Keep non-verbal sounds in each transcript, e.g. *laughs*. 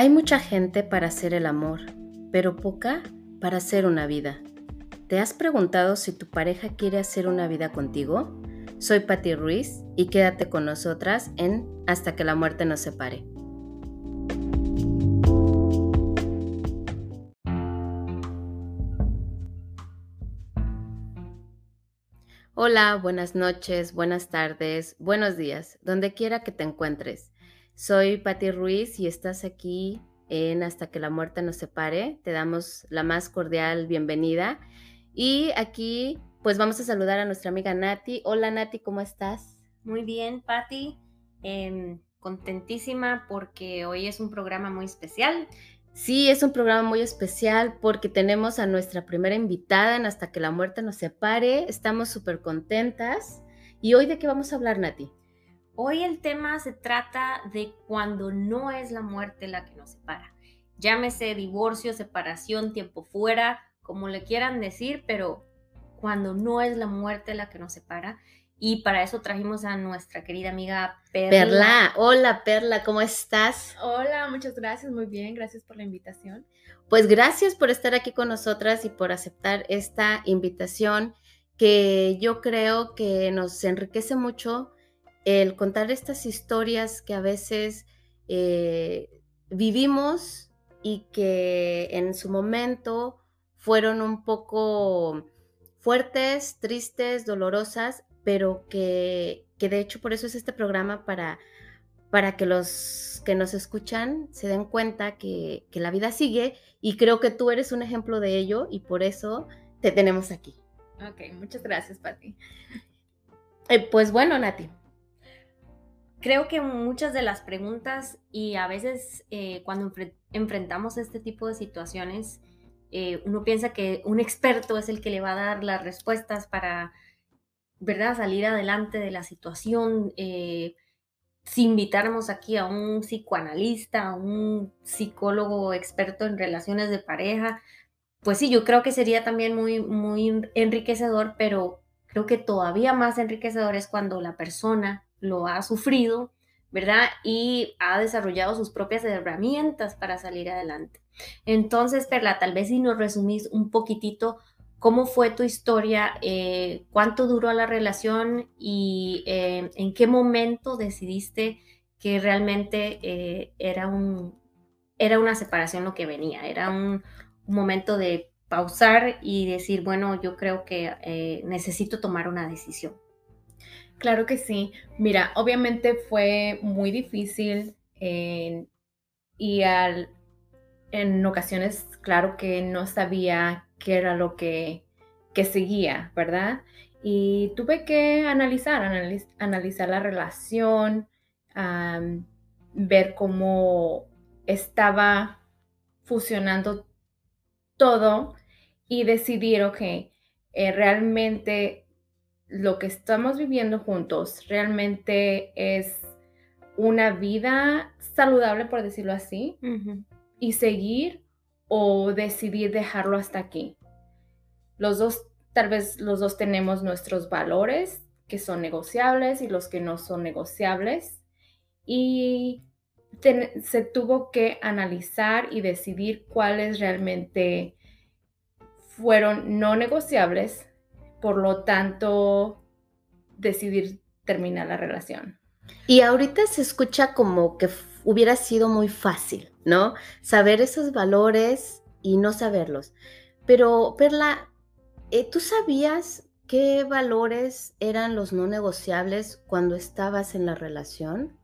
Hay mucha gente para hacer el amor, pero poca para hacer una vida. ¿Te has preguntado si tu pareja quiere hacer una vida contigo? Soy Patti Ruiz y quédate con nosotras en Hasta que la muerte nos separe. Hola, buenas noches, buenas tardes, buenos días, donde quiera que te encuentres. Soy Patti Ruiz y estás aquí en Hasta que la muerte nos separe. Te damos la más cordial bienvenida. Y aquí pues vamos a saludar a nuestra amiga Nati. Hola Nati, ¿cómo estás? Muy bien, Patti. Em, contentísima porque hoy es un programa muy especial. Sí, es un programa muy especial porque tenemos a nuestra primera invitada en Hasta que la muerte nos separe. Estamos súper contentas. ¿Y hoy de qué vamos a hablar, Nati? Hoy el tema se trata de cuando no es la muerte la que nos separa. Llámese divorcio, separación, tiempo fuera, como le quieran decir, pero cuando no es la muerte la que nos separa. Y para eso trajimos a nuestra querida amiga Perla. Perla, hola Perla, ¿cómo estás? Hola, muchas gracias, muy bien, gracias por la invitación. Pues gracias por estar aquí con nosotras y por aceptar esta invitación que yo creo que nos enriquece mucho el contar estas historias que a veces eh, vivimos y que en su momento fueron un poco fuertes, tristes, dolorosas, pero que, de hecho por eso es este programa para, para que los que nos escuchan se den cuenta que, la vida sigue y creo que tú eres un ejemplo de ello y por eso te tenemos aquí. Ok, muchas gracias, Pati. Eh, pues bueno, Nati, creo que muchas de las preguntas y a veces eh, cuando enfrentamos este tipo de situaciones, eh, uno piensa que un experto es el que le va a dar las respuestas para, ¿verdad?, salir adelante de la situación. Eh, si invitáramos aquí a un psicoanalista, a un psicólogo experto en relaciones de pareja, pues sí, yo creo que sería también muy, muy enriquecedor, pero creo que todavía más enriquecedor es cuando la persona lo ha sufrido, ¿verdad? Y ha desarrollado sus propias herramientas para salir adelante. Entonces, Perla, tal vez si nos resumís un poquitito cómo fue tu historia, eh, cuánto duró la relación y eh, en qué momento decidiste que realmente eh, era, un, era una separación lo que venía, era un, un momento de pausar y decir, bueno, yo creo que necesito tomar una decisión. Claro que sí. Mira, obviamente fue muy difícil y al, en ocasiones, claro que no sabía qué era lo que, que seguía, ¿verdad? Y tuve que analizar, analizar la relación, ver cómo estaba fusionando todo y decidir, ok, eh, realmente lo que estamos viviendo juntos realmente es una vida saludable, por decirlo así, y seguir o decidir dejarlo hasta aquí. Los dos, tal vez los dos tenemos nuestros valores que son negociables y los que no son negociables. Y se tuvo que analizar y decidir cuáles realmente fueron no negociables por lo tanto, decidir terminar la relación. Y ahorita se escucha como que hubiera sido muy fácil, ¿no? Saber esos valores y no saberlos. Pero, Perla, eh, ¿tú sabías qué valores eran los no negociables cuando estabas en la relación?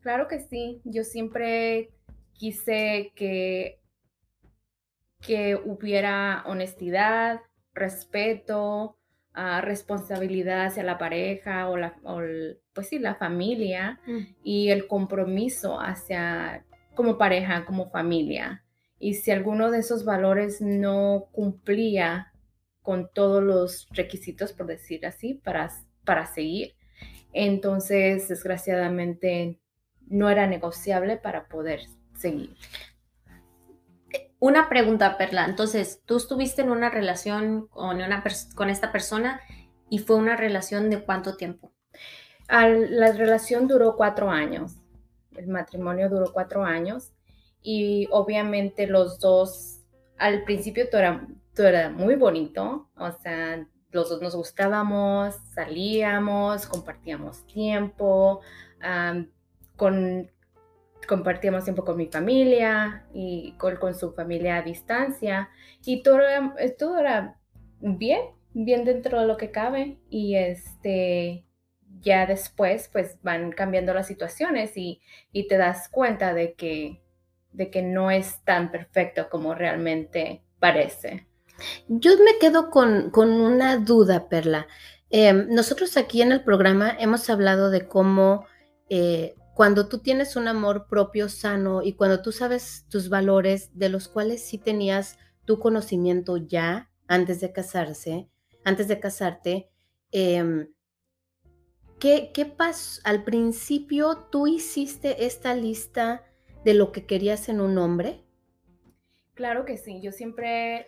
Claro que sí. Yo siempre quise que, que hubiera honestidad, respeto, uh, responsabilidad hacia la pareja o, la, pues sí, la familia mm. y el compromiso hacia como pareja, como familia. Y si alguno de esos valores no cumplía con todos los requisitos, por decir así, para, para seguir, entonces desgraciadamente no era negociable para poder seguir. Una pregunta, Perla. Entonces, tú estuviste en una relación con, una con esta persona y fue una relación de cuánto tiempo? la relación duró cuatro años. El matrimonio duró cuatro años y obviamente los dos, al principio todo era, todo era muy bonito, o sea, los dos nos gustábamos, salíamos, compartíamos tiempo, con, compartíamos tiempo con mi familia y con, con, su familia a distancia y todo era, todo era bien, bien dentro de lo que cabe y este ya después pues van cambiando las situaciones y, y te das cuenta de que, de que no es tan perfecto como realmente parece. Yo me quedo con, una duda, Perla. Em, nosotros aquí en el programa hemos hablado de cómo eh, cuando tú tienes un amor propio sano y cuando tú sabes tus valores de los cuales sí tenías tu conocimiento ya antes de casarse, antes de casarte, em, ¿qué, ¿qué pasó? Al principio tú hiciste esta lista de lo que querías en un hombre. Claro que sí, yo siempre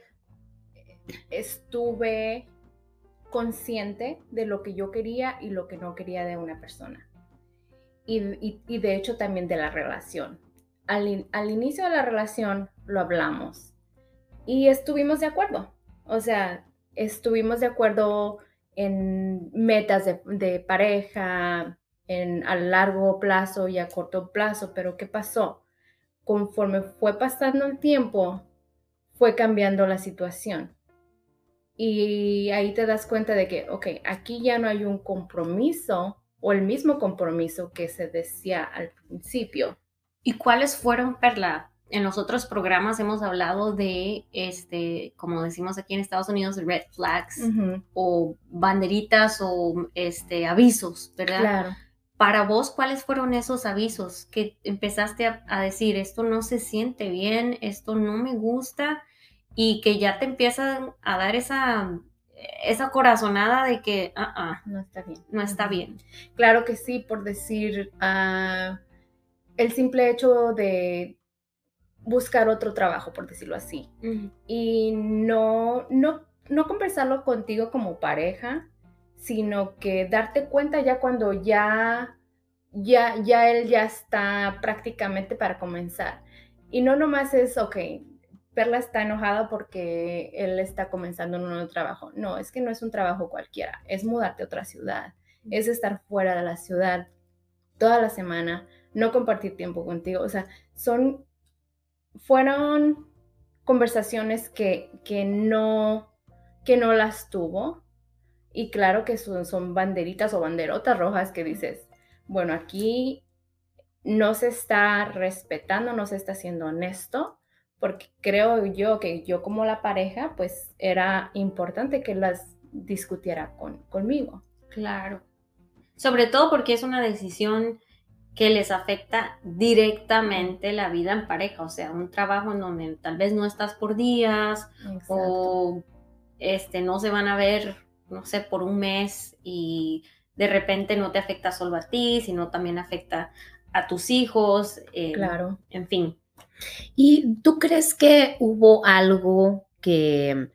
estuve consciente de lo que yo quería y lo que no quería de una persona. Y, de hecho también de la relación. Al, al, inicio de la relación lo hablamos y estuvimos de acuerdo. O sea, estuvimos de acuerdo en metas de, pareja, en, a largo plazo y a corto plazo, pero ¿qué pasó? Conforme fue pasando el tiempo, fue cambiando la situación y ahí te das cuenta de que, ok, aquí ya no hay un compromiso o el mismo compromiso que se decía al principio. ¿Y cuáles fueron, Perla? En los otros programas hemos hablado de, este, como decimos aquí en Estados Unidos, red flags o banderitas o este, avisos, ¿verdad? Claro. Para vos, ¿cuáles fueron esos avisos que empezaste a, a decir, esto no se siente bien, esto no me gusta? y que ya te empiezan a dar esa, esa corazonada de que ah, no está bien. No está bien. Claro que sí, por decir, ah, el simple hecho de buscar otro trabajo, por decirlo así, y no, no, no conversarlo contigo como pareja, sino que darte cuenta ya cuando ya, ya, ya él ya está prácticamente para comenzar. Y no nomás es, ok, Perla está enojada porque él está comenzando un nuevo trabajo. No, es que no es un trabajo cualquiera, es mudarte a otra ciudad, es estar fuera de la ciudad toda la semana, no compartir tiempo contigo. O sea, son, fueron conversaciones que, que, no, que no las tuvo. Y claro que son, son banderitas o banderotas rojas que dices, bueno, aquí no se está respetando, no se está siendo honesto porque creo yo que yo como la pareja, pues era importante que las discutiera con, conmigo. Claro. Sobre todo porque es una decisión que les afecta directamente la vida en pareja, o sea, un trabajo en donde tal vez no estás por días o este, no se van a ver, no sé, por un mes y de repente no te afecta solo a ti, sino también afecta a tus hijos. Eh, claro. En fin, ¿Y tú crees que hubo algo que,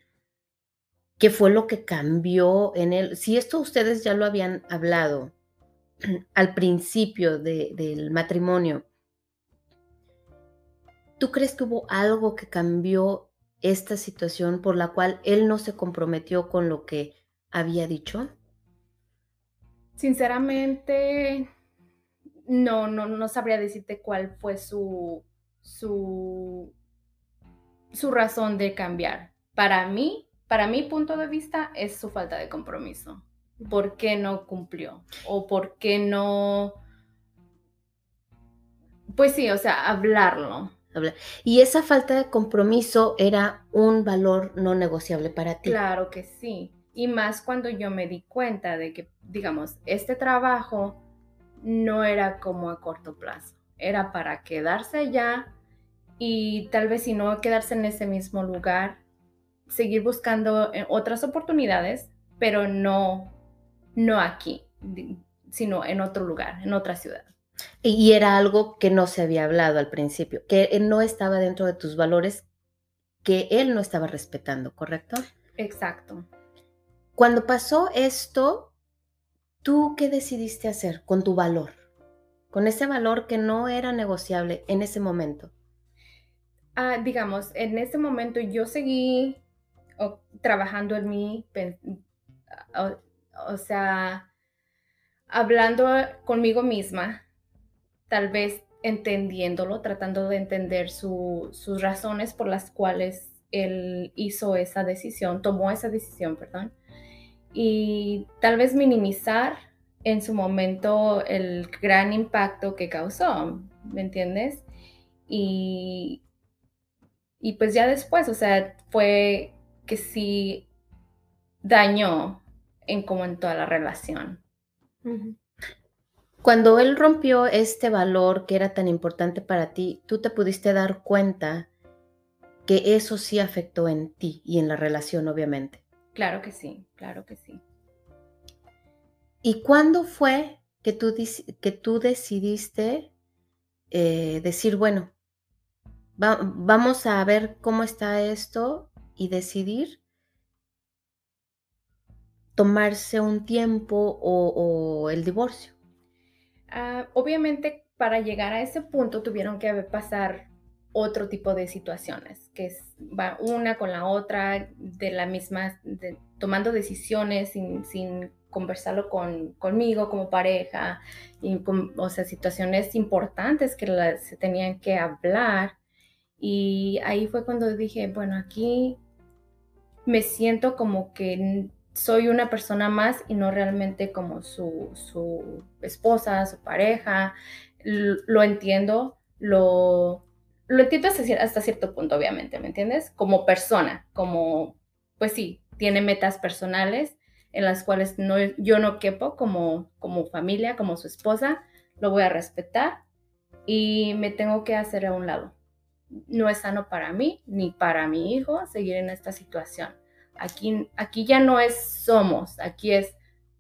que fue lo que cambió en él? Si esto ustedes ya lo habían hablado *clears throat* al principio del matrimonio, ¿tú crees que hubo algo que cambió esta situación por la cual él no se comprometió con lo que había dicho? Sinceramente, no, no, no sabría decirte cuál fue su, su, su razón de cambiar. Para mí, para mi punto de vista, es su falta de compromiso. ¿Por qué no cumplió? ¿O por qué no... Pues sí, o sea, hablarlo. Y esa falta de compromiso era un valor no negociable para ti. Claro que sí. Y más cuando yo me di cuenta de que, digamos, este trabajo no era como a corto plazo era para quedarse allá y tal vez si no quedarse en ese mismo lugar, seguir buscando eh, otras oportunidades, pero no, no aquí, sino en otro lugar, en otra ciudad. Y era algo que no se había hablado al principio, que no estaba dentro de tus valores, que él no estaba respetando, ¿correcto? Exacto. Cuando pasó esto, ¿tú qué decidiste hacer con tu valor? Con ese valor que no era negociable en ese momento? Ah, digamos, en ese momento yo seguí trabajando en mí, o, sea, hablando conmigo misma, tal vez entendiéndolo, tratando de entender sus razones por las cuales él hizo esa decisión, tomó esa decisión, perdón, y tal vez minimizar en su momento el gran impacto que causó, ¿me entiendes? Y, y pues ya después, o sea, fue que sí dañó en como en toda la relación. Cuando él rompió este valor que era tan importante para ti, tú te pudiste dar cuenta que eso sí afectó en ti y en la relación, obviamente. Claro que sí, claro que sí. ¿Y cuándo fue que tú, que tú decidiste eh, decir, bueno, vamos a ver cómo está esto y decidir tomarse un tiempo o, el divorcio? Ah, obviamente, para llegar a ese punto tuvieron que pasar otro tipo de situaciones, que es, va una con la otra, de la misma, tomando decisiones sin, sin conversarlo con, conmigo como pareja, y o sea, situaciones importantes que se tenían que hablar. Y ahí fue cuando dije, bueno, aquí me siento como que soy una persona más y no realmente como su, su esposa, su pareja. Lo entiendo, lo, lo entiendo hasta, cierto punto, obviamente, ¿me entiendes? Como persona, como, pues sí, tiene metas personales en las cuales no, yo no quepo como, como familia, como su esposa, lo voy a respetar y me tengo que hacer a un lado. No es sano para mí ni para mi hijo seguir en esta situación. Aquí, aquí ya no es somos, aquí es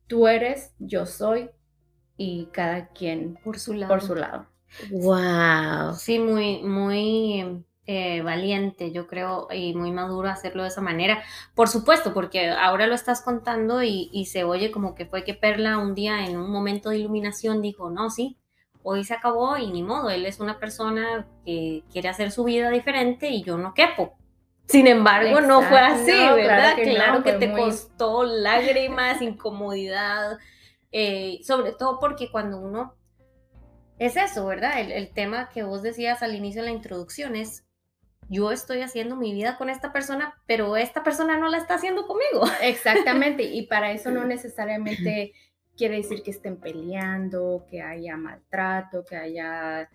tú eres, yo soy y cada quien por su lado. Por su lado. Wow. Sí, muy, muy eh, valiente, yo creo, y muy maduro hacerlo de esa manera. Por supuesto, porque ahora lo estás contando y, y, se oye como que fue que Perla un día en un momento de iluminación dijo, no, sí, hoy se acabó y ni modo, él es una persona que quiere hacer su vida diferente y yo no quepo. Sin embargo, no fue así, ¿verdad? Claro que, te costó lágrimas, incomodidad, eh, sobre todo porque cuando uno... Es eso, ¿verdad? El, el tema que vos decías al inicio de la introducción es, yo estoy haciendo mi vida con esta persona, pero esta persona no la está haciendo conmigo. *laughs* Exactamente, y para eso no *laughs* necesariamente quiere decir que estén peleando, que haya maltrato, que haya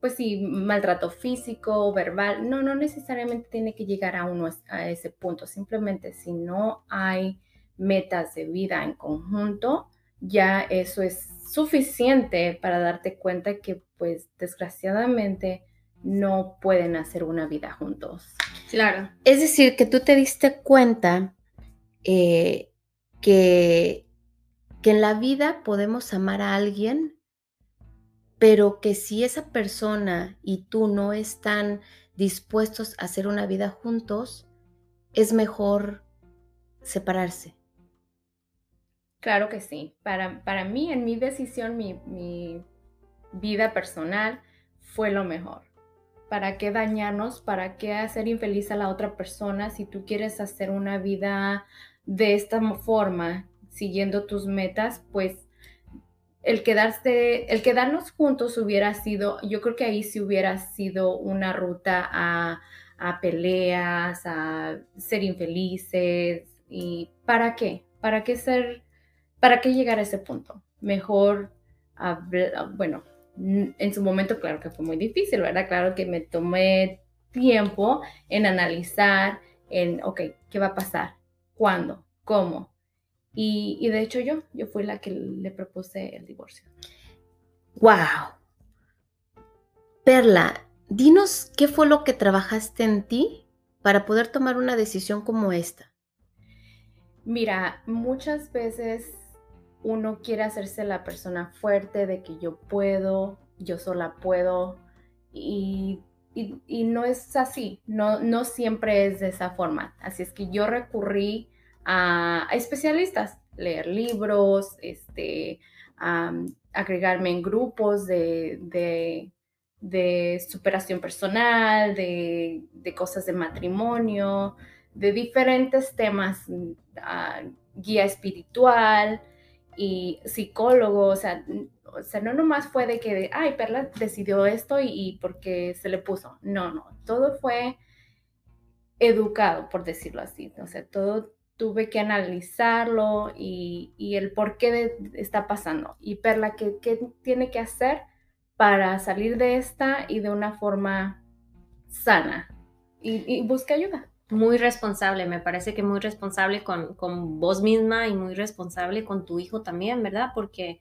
pues sí, maltrato físico, verbal, no, no necesariamente tiene que llegar a uno a ese punto, simplemente si no hay metas de vida en conjunto, ya eso es suficiente para darte cuenta que pues desgraciadamente no pueden hacer una vida juntos. Claro. Es decir, que tú te diste cuenta eh, que, que en la vida podemos amar a alguien pero que si esa persona y tú no están dispuestos a hacer una vida juntos, es mejor separarse. Claro que sí. Para, para mí, en mi decisión, mi, mi vida personal fue lo mejor. ¿Para qué dañarnos? ¿Para qué hacer infeliz a la otra persona si tú quieres hacer una vida de esta forma, siguiendo tus metas? Pues el quedarse, el quedarnos juntos hubiera sido, yo creo que ahí sí hubiera sido una ruta a, peleas, a ser infelices. ¿Y para qué? ¿Para qué ser, para qué llegar a ese punto? Mejor, bueno, en su momento claro que fue muy difícil, ¿verdad? Claro que me tomé tiempo en analizar, en, ok, ¿qué va a pasar? ¿Cuándo? ¿Cómo? Y, de hecho yo, yo fui la que le propuse el divorcio. ¡Wow! Perla, dinos qué fue lo que trabajaste en ti para poder tomar una decisión como esta. Mira, muchas veces uno quiere hacerse la persona fuerte de que yo puedo, yo sola puedo, y, y no es así, no, no siempre es de esa forma. Así es que yo recurrí a, especialistas, leer libros, este, agregarme en grupos de, de superación personal, de, cosas de matrimonio, de diferentes temas, ah, guía espiritual y psicólogo, o sea, o sea, no nomás fue de que, ay, Perla decidió esto y, porque se le puso. No, no, todo fue educado, por decirlo así. O sea, todo tuve que analizarlo y, y el por qué está pasando. Y Perla, ¿qué, ¿qué, tiene que hacer para salir de esta y de una forma sana? Y, y busque ayuda. Muy responsable, me parece que muy responsable con, con vos misma y muy responsable con tu hijo también, ¿verdad? Porque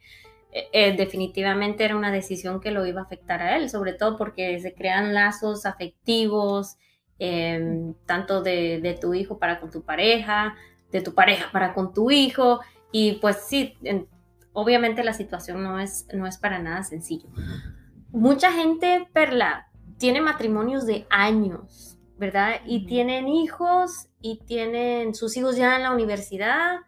eh, eh, definitivamente era una decisión que lo iba a afectar a él, sobre todo porque se crean lazos afectivos, em, tanto de, tu hijo para con tu pareja, de tu pareja para con tu hijo, y pues sí, obviamente la situación no es, no es para nada sencillo. Mucha gente, Perla, tiene matrimonios de años, ¿verdad? Y tienen hijos y tienen sus hijos ya en la universidad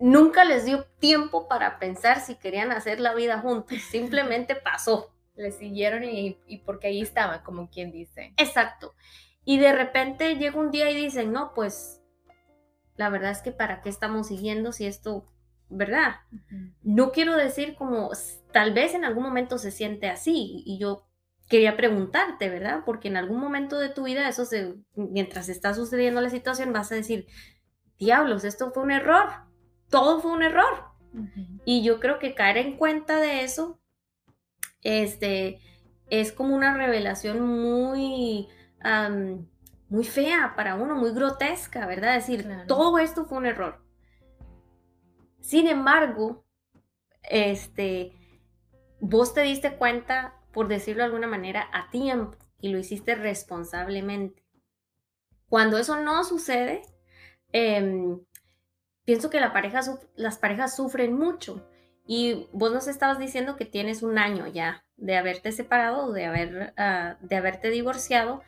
nunca les dio tiempo para pensar si querían hacer la vida juntos, *laughs* simplemente pasó. Le siguieron y, porque ahí estaba, como quien dice. Exacto. Y de repente llega un día y dicen, no, pues la verdad es que para qué estamos siguiendo si esto, ¿verdad? No quiero decir como tal vez en algún momento se siente así y yo quería preguntarte, ¿verdad? Porque en algún momento de tu vida, eso se, mientras está sucediendo la situación, vas a decir, diablos, esto fue un error, todo fue un error. Y yo creo que caer en cuenta de eso este, es como una revelación muy, muy fea para uno, muy grotesca, ¿verdad? decir, todo esto fue un error. Sin embargo, este, vos te diste cuenta, por decirlo de alguna manera, a tiempo y lo hiciste responsablemente. Cuando eso no sucede, eh, pienso que las parejas sufren mucho. Y vos nos estabas diciendo que tienes un año ya de haberte separado, de, haber, ah, de haberte divorciado.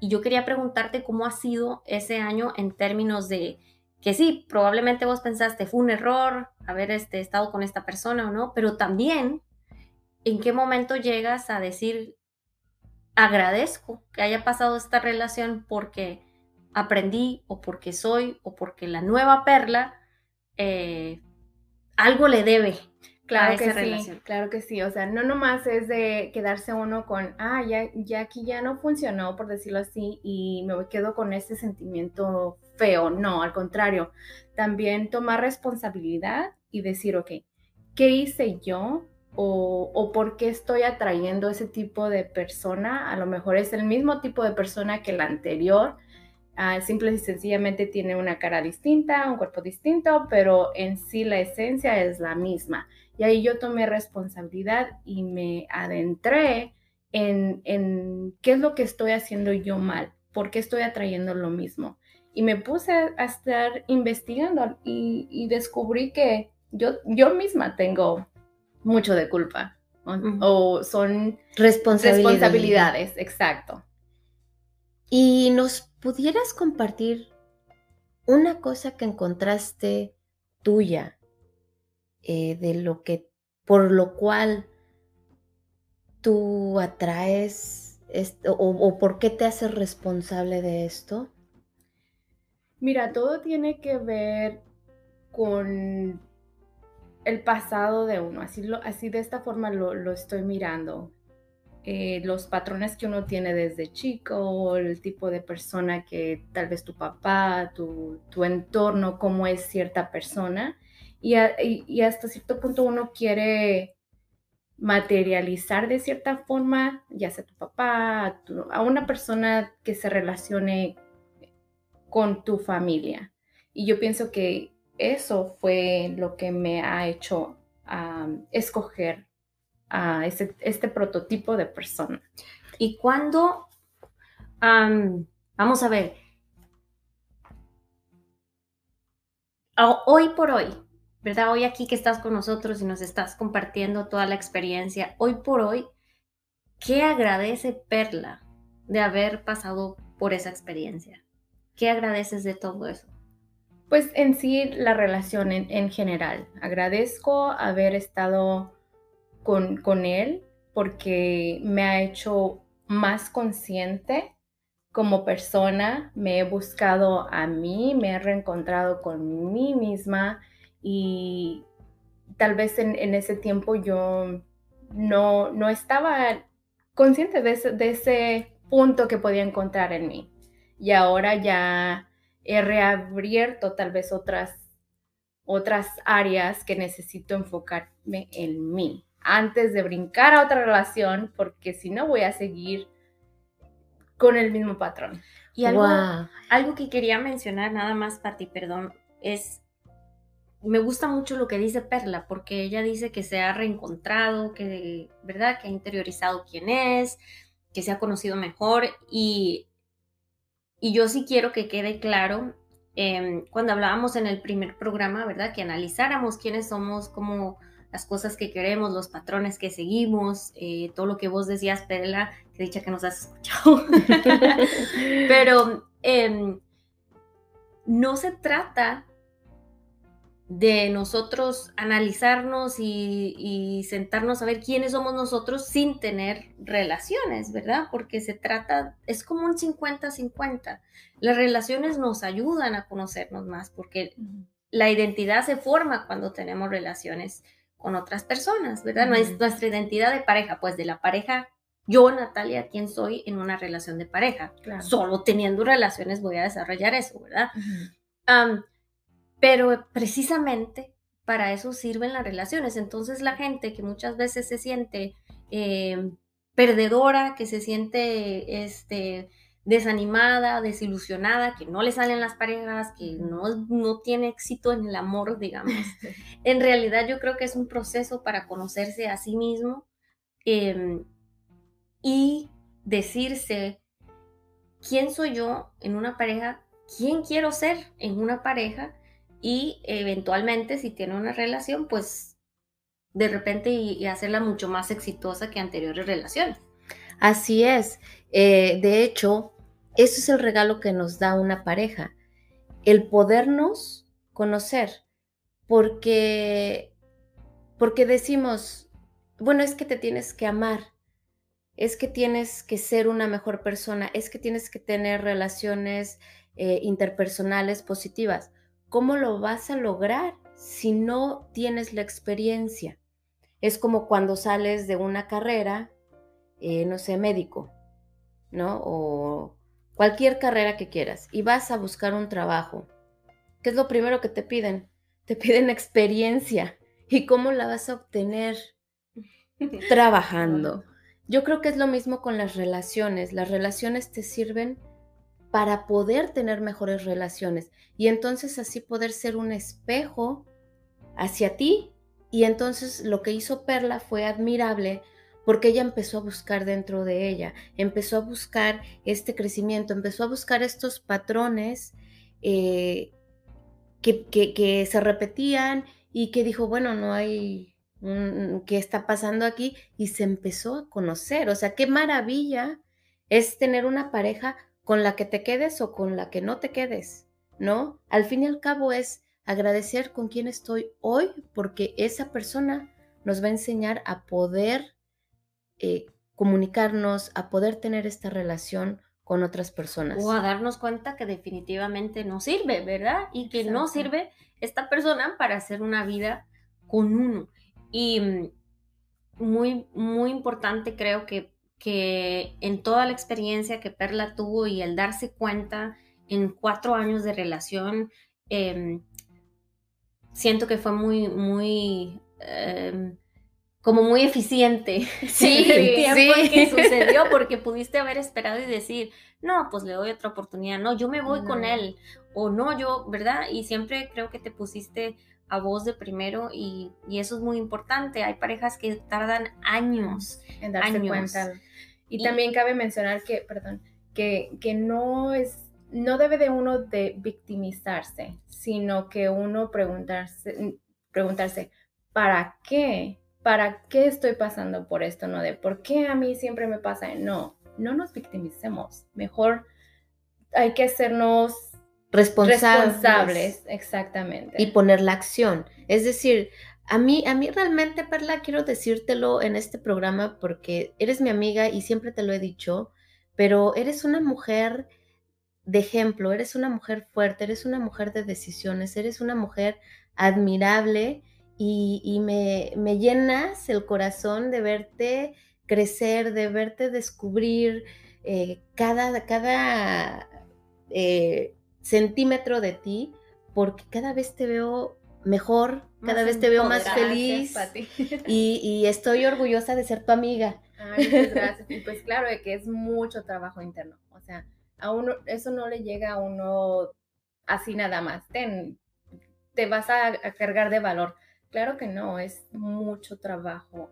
Y yo quería preguntarte cómo ha sido ese año en términos de que sí, probablemente vos pensaste fue un error haber este, estado con esta persona o no, pero también en qué momento llegas a decir agradezco que haya pasado esta relación porque aprendí o porque soy o porque la nueva perla eh, algo le debe. Claro que sí, claro que sí. O sea, no nomás es de quedarse uno con, ah, ya, ya aquí ya no funcionó, por decirlo así, y me quedo con ese sentimiento feo. No, al contrario, también tomar responsabilidad y decir, ok, ¿qué hice yo? O, o, por qué estoy atrayendo ese tipo de persona. A lo mejor es el mismo tipo de persona que la anterior, Ah, simple y sencillamente tiene una cara distinta, un cuerpo distinto, pero en sí la esencia es la misma. Y ahí yo tomé responsabilidad y me adentré en, en qué es lo que estoy haciendo yo mal, por qué estoy atrayendo lo mismo. Y me puse a estar investigando y, descubrí que yo, yo misma tengo mucho de culpa. O, son responsabilidades, exacto. Y nos ¿pudieras compartir una cosa que encontraste tuya, eh, de lo que, por lo cual tú atraes esto, o, por qué te haces responsable de esto? Mira, todo tiene que ver con el pasado de uno, así, lo, así de esta forma lo, lo estoy mirando. Eh, los patrones que uno tiene desde chico, el tipo de persona que tal vez tu papá, tu, entorno, cómo es cierta persona. Y, hasta cierto punto uno quiere materializar de cierta forma, ya sea tu papá, a, una persona que se relacione con tu familia. Y yo pienso que eso fue lo que me ha hecho escoger a este prototipo de persona. Y cuando, vamos a ver, hoy por hoy, ¿verdad? Hoy aquí que estás con nosotros y nos estás compartiendo toda la experiencia, hoy por hoy, ¿qué agradece Perla de haber pasado por esa experiencia? ¿Qué agradeces de todo eso? Pues en sí la relación en, en general. Agradezco haber estado con, él porque me ha hecho más consciente como persona, me he buscado a mí, me he reencontrado con mí misma y tal vez en, ese tiempo yo no, no estaba consciente de ese punto que podía encontrar en mí. Y ahora ya he reabierto tal vez otras, otras áreas que necesito enfocarme en mí antes de brincar a otra relación, porque si no voy a seguir con el mismo patrón. Y algo, algo que quería mencionar nada más, Pati, perdón, es, me gusta mucho lo que dice Perla, porque ella dice que se ha reencontrado, que, ¿verdad? Que ha interiorizado quién es, que se ha conocido mejor y, y yo sí quiero que quede claro, em, cuando hablábamos en el primer programa, ¿verdad? Que analizáramos quiénes somos, cómo las cosas que queremos, los patrones que seguimos, eh, todo lo que vos decías, Perla, que dicha que nos has escuchado. *laughs* *laughs* Pero em, no se trata de nosotros analizarnos y, sentarnos a ver quiénes somos nosotros sin tener relaciones, ¿verdad? Porque se trata, es como un 50-50. Las relaciones nos ayudan a conocernos más porque la identidad se forma cuando tenemos relaciones con otras personas, ¿verdad? No es nuestra identidad de pareja, pues de la pareja, yo, Natalia, ¿quién soy en una relación de pareja? Solo teniendo relaciones voy a desarrollar eso, ¿verdad? Pero precisamente para eso sirven las relaciones. Entonces la gente que muchas veces se siente eh, perdedora, que se siente este, desanimada, desilusionada, que no le salen las parejas, que no, no tiene éxito en el amor, digamos. *laughs* en realidad yo creo que es un proceso para conocerse a sí mismo em, y decirse quién soy yo en una pareja, quién quiero ser en una pareja y eventualmente si tiene una relación, pues de repente y, hacerla mucho más exitosa que anteriores relaciones. Así es. Eh, de hecho, eso es el regalo que nos da una pareja, el podernos conocer, porque, porque decimos, bueno, es que te tienes que amar, es que tienes que ser una mejor persona, es que tienes que tener relaciones eh, interpersonales positivas. ¿Cómo lo vas a lograr si no tienes la experiencia? Es como cuando sales de una carrera, eh, no sé, médico, ¿no? O cualquier carrera que quieras, y vas a buscar un trabajo, ¿qué es lo primero que te piden? Te *laughs* piden experiencia. ¿Y cómo la vas a obtener? *laughs* Trabajando. Yo creo que es lo mismo con las relaciones. Las relaciones te sirven para poder tener mejores relaciones y entonces así poder ser un espejo hacia ti. Y entonces lo que hizo Perla fue admirable porque ella empezó a buscar dentro de ella, empezó a buscar este crecimiento, empezó a buscar estos patrones eh, que, se repetían y que dijo, bueno, no hay, ¿qué está pasando aquí? Y se empezó a conocer, o sea, qué maravilla es tener una pareja con la que te quedes o con la que no te quedes, ¿no? Al fin y al cabo es agradecer con quién estoy hoy porque esa persona nos va a enseñar a poder eh, comunicarnos, a poder tener esta relación con otras personas. O a darnos cuenta que definitivamente no sirve, ¿verdad? Y que no sirve esta persona para hacer una vida con uno. Y mm, muy, muy importante creo que, que en toda la experiencia que Perla tuvo y el darse cuenta en cuatro años de relación, em, siento que fue muy, muy... Em, como muy eficiente. *laughs* Sí, el tiempo que *laughs* sucedió porque pudiste haber esperado y decir, no, pues le doy otra oportunidad, no, yo me voy con él o no, yo, ¿verdad? Y siempre creo que te pusiste a voz de primero y, eso es muy importante. Hay parejas que tardan años en darse cuenta. Y, también cabe mencionar que, perdón, que, que no es no debe de uno de victimizarse, sino que uno preguntarse, preguntarse, ¿para qué ¿para qué estoy pasando por esto? No de por qué a mí siempre me pasa. No, no nos victimicemos. Mejor hay que hacernos responsables. exactamente. Y poner la acción. Es decir, a mí, a mí realmente, Perla, quiero decírtelo en este programa porque eres mi amiga y siempre te lo he dicho, pero eres una mujer de ejemplo, eres una mujer fuerte, eres una mujer de decisiones, eres una mujer admirable y, me, llenas el corazón de verte crecer, de verte descubrir eh, cada, cada eh, centímetro de ti, porque cada vez te veo mejor, cada vez te veo más feliz *laughs* y, estoy orgullosa de ser tu amiga. *laughs* gracias. Y pues claro, que es mucho trabajo interno. O sea, a uno, eso no le llega a uno así nada más. te vas a, cargar de valor. Claro que no, es mucho trabajo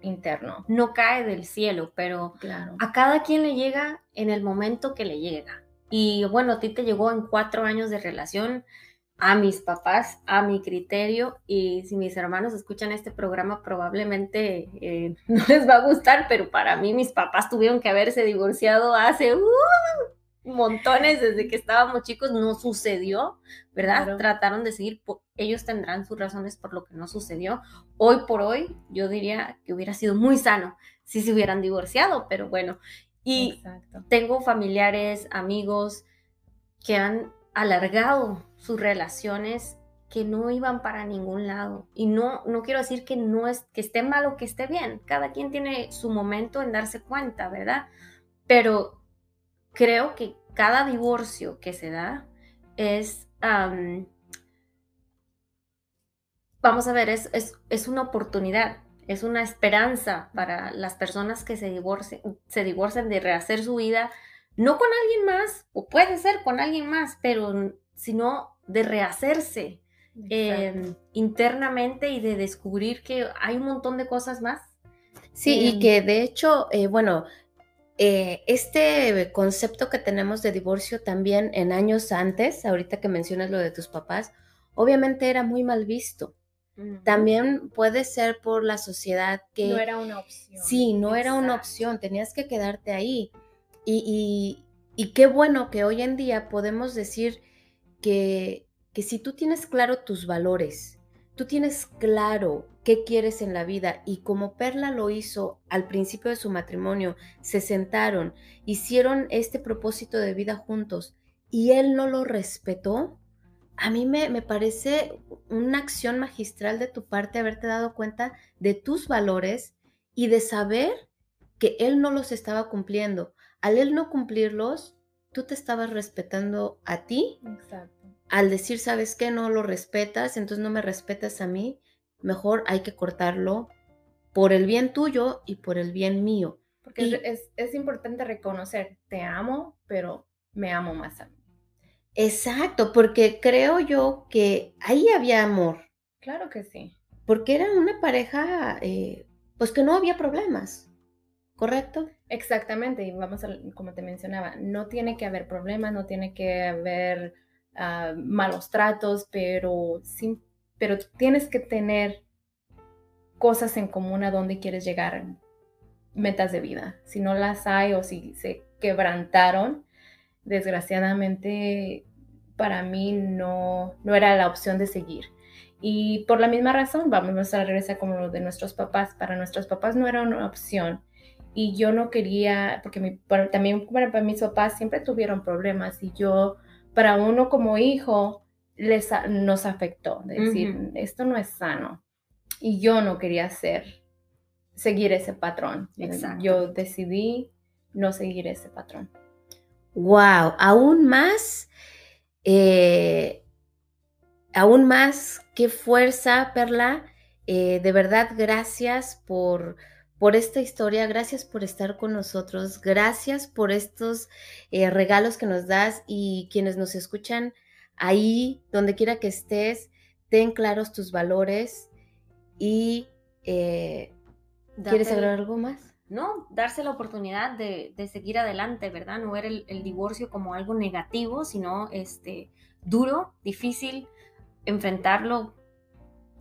interno. No cae del cielo, pero claro. a cada quien le llega en el momento que le llega. Y bueno, a ti te llegó en cuatro años de relación a mis papás, a mi criterio, y si mis hermanos escuchan este programa probablemente eh, *laughs* no les va a gustar, pero para mí mis papás tuvieron que haberse divorciado hace uh, montones desde que estábamos chicos, no sucedió, ¿verdad? Trataron de seguir, ellos tendrán sus razones por lo que no sucedió. Hoy por hoy yo diría que hubiera sido muy sano si se hubieran divorciado, pero bueno, y tengo familiares, amigos que han alargado sus relaciones que no iban para ningún lado. Y no, no quiero decir que no es que esté mal o que esté bien. Cada quien tiene su momento en darse cuenta, ¿verdad? Pero creo que cada divorcio que se da es, vamos a ver, es, es, es, una oportunidad, es una esperanza para las personas que se divorcian, se divorcian de rehacer su vida, no con alguien más, o puede ser con alguien más, pero sino de rehacerse em, internamente y de descubrir que hay un montón de cosas más. Sí, y em, que de hecho, eh, bueno, eh, este concepto que tenemos de divorcio también en años antes, ahorita que mencionas lo de tus papás, obviamente era muy mal visto. También puede ser por la sociedad que... No era una opción. Sí, no era una opción, tenías que quedarte ahí. y, y qué bueno que hoy en día podemos decir que, si tú tienes claro tus valores, tú tienes claro qué quieres en la vida y como Perla lo hizo al principio de su matrimonio, se sentaron, hicieron este propósito de vida juntos y él no lo respetó, a mí me, me, parece una acción magistral de tu parte haberte dado cuenta de tus valores y de saber que él no los estaba cumpliendo. Al él no cumplirlos, tú te estabas respetando a ti. Exacto. Al decir, ¿sabes qué? No lo respetas, entonces no me respetas a mí. Mejor hay que cortarlo por el bien tuyo y por el bien mío. Porque es, importante reconocer, te amo, pero me amo más a mí. Exacto, porque creo yo que ahí había amor. Claro que sí. Porque era una pareja, eh, pues que no había problemas. ¿correcto? Exactamente, y vamos a, como te mencionaba, no tiene que haber problemas, no tiene que haber ah, malos tratos, pero, sí, pero tienes que tener cosas en común a donde quieres llegar, metas de vida. Si no las hay o si se quebrantaron, desgraciadamente para mí no, no era la opción de seguir. Y por la misma razón, vamos a regresar como lo de nuestros papás. Para nuestros papás no era una opción y yo no quería, porque también para, mis papás siempre tuvieron problemas y yo, para uno como hijo, les, nos afectó, de decir, esto no es sano. Y yo no quería hacer, seguir ese patrón. Yo decidí no seguir ese patrón. Wow, aún más, eh, aún más, qué fuerza, Perla. Eh, de verdad, gracias por por esta historia, gracias por estar con nosotros, gracias por estos eh, regalos que nos das y quienes nos escuchan ahí, donde quiera que estés, ten claros tus valores y eh, ¿quieres agregar algo más? No, darse la oportunidad de, seguir adelante, ¿verdad? No ver el, el, divorcio como algo negativo, sino este, duro, difícil, enfrentarlo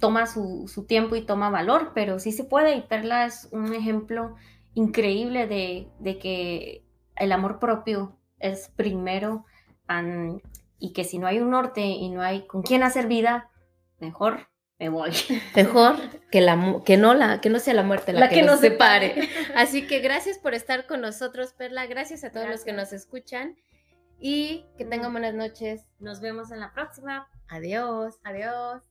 toma su, tiempo y toma valor, pero sí se puede y Perla es un ejemplo increíble de, que el amor propio es primero y que si no hay un norte y no hay con quién hacer vida, mejor me voy. *laughs* Mejor que, la, que, no, la, que no sea la muerte la, que, nos separe. *laughs* Así que gracias por estar con nosotros, Perla. Gracias a todos los que nos escuchan y que tengan buenas noches. Nos vemos en la próxima. Adiós. Adiós.